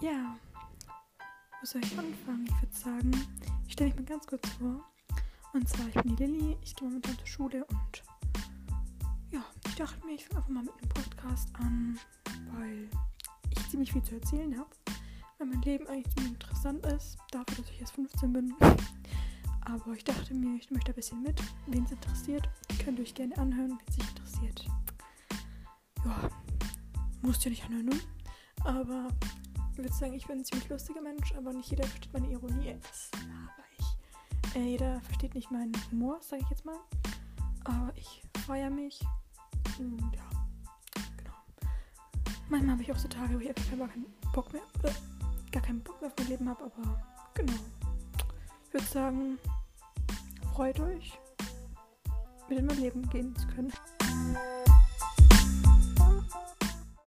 Ja, wo soll ich anfangen? Ich würde sagen, ich stelle mich mal ganz kurz vor. Und zwar, ich bin die Lilly, ich gehe momentan zur Schule und ja, ich dachte mir, ich fange einfach mal mit einem Podcast an, weil ich ziemlich viel zu erzählen habe. Weil mein Leben eigentlich ziemlich interessant ist, dafür, dass ich erst 15 bin. Aber ich dachte mir, ich möchte ein bisschen mit. Wen es interessiert, könnt ihr euch gerne anhören, wenn es sich interessiert. Ja, musst ja nicht anhören, ne? Aber ich würde sagen, ich bin ein ziemlich lustiger Mensch, aber nicht jeder versteht meine Ironie. Das laber ich. Äh, jeder versteht nicht meinen Humor, sage ich jetzt mal. Aber ich feiere mich. Und ja, genau. Manchmal habe ich auch so Tage, wo ich einfach keinen Bock mehr, äh, gar keinen Bock mehr auf mein Leben habe, aber genau. Ich würde sagen, freut euch, mit in mein Leben gehen zu können.